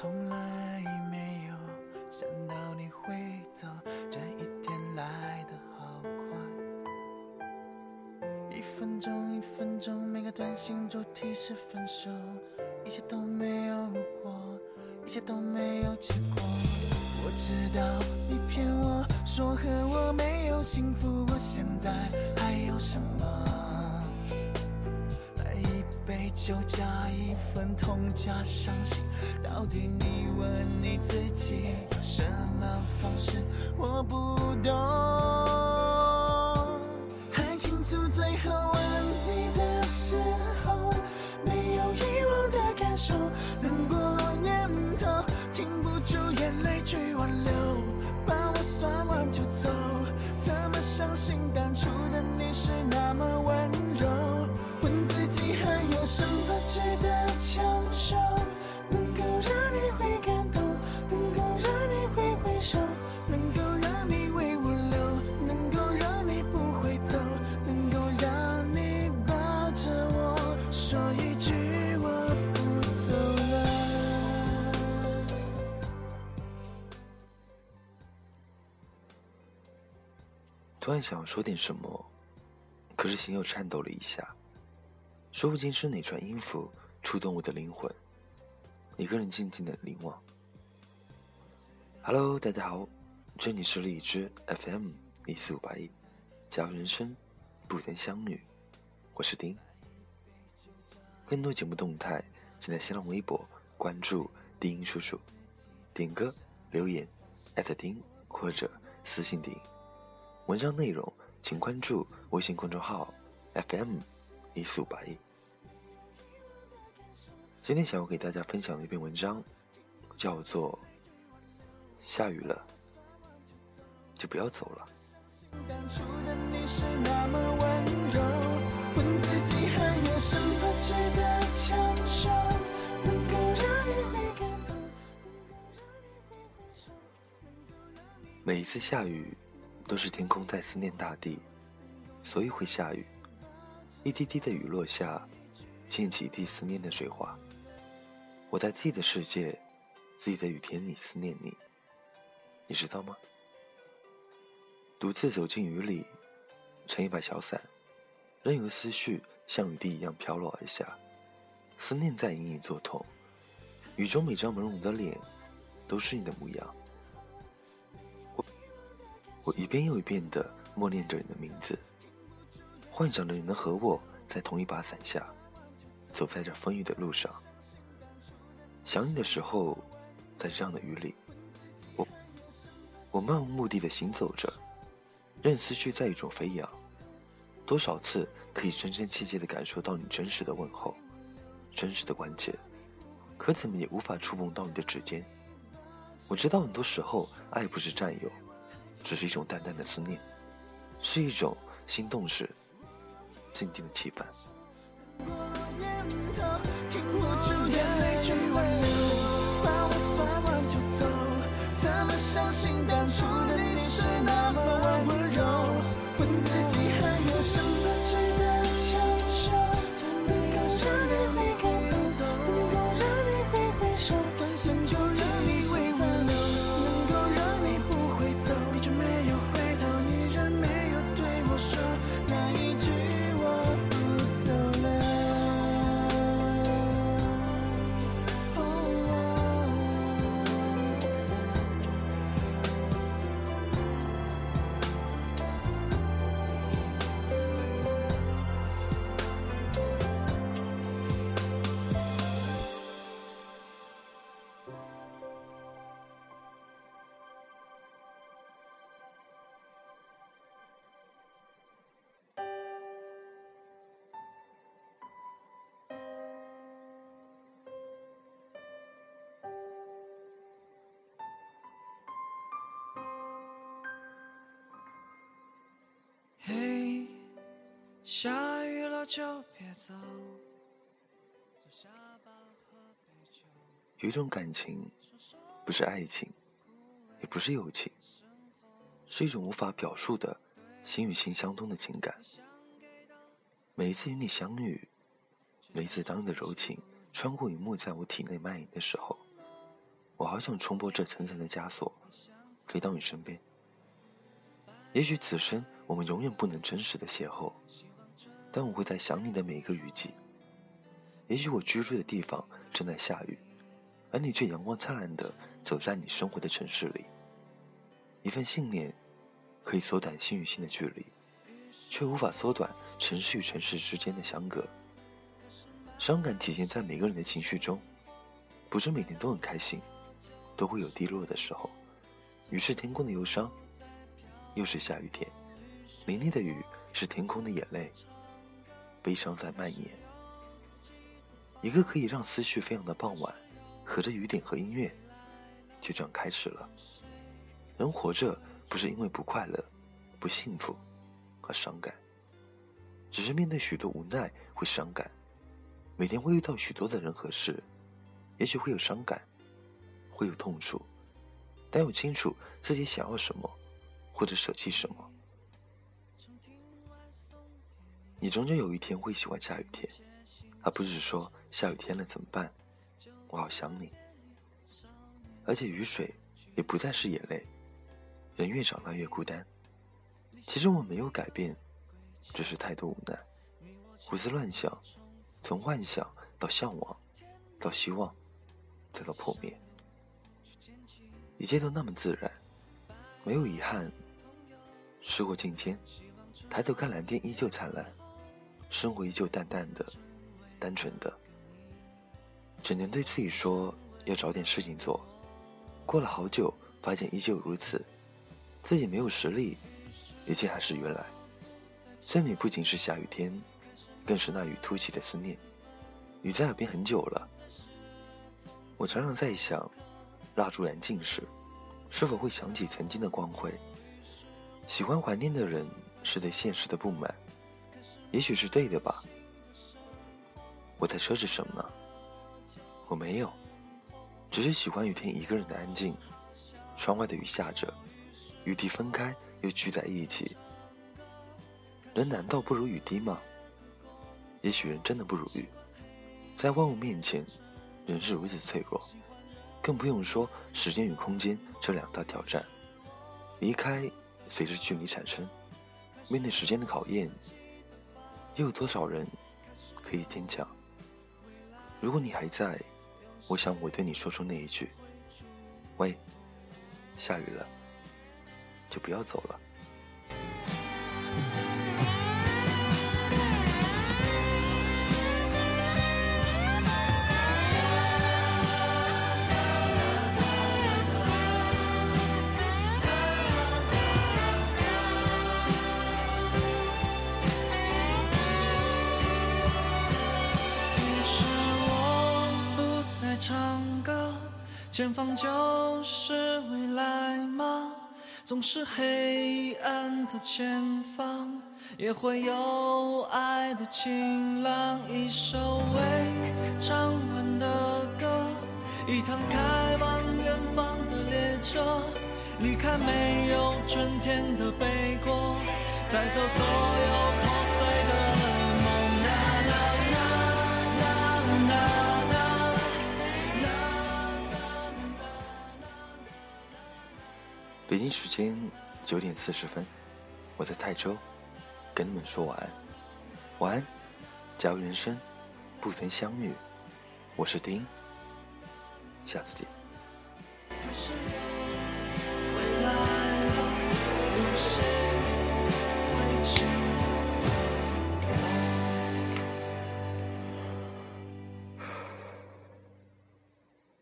从来没有想到你会走，这一天来的好快。一分钟一分钟，每个短信主题是分手，一切都没有过，一切都没有结果。我知道你骗我说和我没有幸福，我现在还有什么？杯酒加一份痛加伤心，到底你问你自己有什么方式？我不懂。还清楚最后吻你的时候，没有遗忘的感受，难过念头，停不住眼泪去挽留，把我算完就走，怎么相信当初的你是那么温柔？你还有什么值得强求，能够让你会感动，能够让你会回首，能够让你为我留，能够让你不会走，能够让你抱着我说一句我不走了。突然想要说点什么，可是心又颤抖了一下，说不清是哪串音符触动我的灵魂。一个人静静的凝望。Hello，大家好，这里是荔枝 FM 一四五八一，假如人生不曾相遇，我是丁。更多节目动态，请在新浪微博关注丁叔叔，点歌留言艾特丁或者私信丁。文章内容请关注微信公众号 FM 一四五八一。今天想要给大家分享的一篇文章，叫做《下雨了，就不要走了》。每一次下雨，都是天空在思念大地，所以会下雨。一滴滴的雨落下，溅起一地思念的水花。我在自己的世界，自己的雨天里思念你，你知道吗？独自走进雨里，撑一把小伞，任由思绪像雨滴一样飘落而下，思念在隐隐作痛。雨中每张朦胧的脸，都是你的模样。我我一遍又一遍地默念着你的名字，幻想着你能和我在同一把伞下，走在这风雨的路上。想你的时候，在这样的雨里，我我漫无目的的行走着，任思绪在雨中飞扬。多少次可以真真切切的感受到你真实的问候，真实的关切，可怎么也无法触碰到你的指尖。我知道很多时候，爱不是占有，只是一种淡淡的思念，是一种心动时静静的期盼。下雨了就别走，走下吧，喝杯酒。有一种感情，不是爱情，也不是友情，是一种无法表述的心与心相通的情感。每一次与你相遇，每一次当你的柔情穿过雨幕在我体内蔓延的时候，我好想冲破这层层的枷锁，飞到你身边。也许此生我们永远不能真实的邂逅，但我会在想你的每一个雨季。也许我居住的地方正在下雨，而你却阳光灿烂的走在你生活的城市里。一份信念，可以缩短心与心的距离，却无法缩短城市与城市之间的相隔。伤感体现在每个人的情绪中，不是每天都很开心，都会有低落的时候。于是天空的忧伤，又是下雨天，淋漓的雨是天空的眼泪，悲伤在蔓延。一个可以让思绪飞扬的傍晚，和着雨点和音乐，就这样开始了。人活着不是因为不快乐、不幸福和伤感，只是面对许多无奈会伤感。每天会遇到许多的人和事，也许会有伤感，会有痛楚，但又清楚自己想要什么，或者舍弃什么。你终究有一天会喜欢下雨天，而不是说下雨天了怎么办？我好想你。而且雨水也不再是眼泪，人越长大越孤单。其实我没有改变，只是太多无奈，胡思乱想。从幻想到向往，到希望，再到破灭，一切都那么自然，没有遗憾。时过境迁，抬头看蓝天依旧灿烂，生活依旧淡淡的、单纯的，只能对自己说要找点事情做。过了好久，发现依旧如此，自己没有实力，一切还是原来。最美不仅是下雨天。更是那雨突起的思念，雨在耳边很久了。我常常在想，蜡烛燃尽时，是否会想起曾经的光辉？喜欢怀念的人，是对现实的不满，也许是对的吧。我在奢侈什么呢？我没有，只是喜欢雨天一个人的安静。窗外的雨下着，雨滴分开又聚在一起。人难道不如雨滴吗？也许人真的不如雨，在万物面前，人是如此脆弱，更不用说时间与空间这两大挑战。离开随着距离产生，面对时间的考验，又有多少人可以坚强？如果你还在，我想我对你说出那一句：“喂，下雨了，就不要走了。”唱歌前方就是未来吗？总是黑暗的前方，也会有爱的晴朗。一首未唱完的歌，一趟开往远方的列车，离开没有春天的北国，带走所有时间九点四十分我在泰州跟你们说晚安。晚安假如人生不曾相遇我是丁下次见。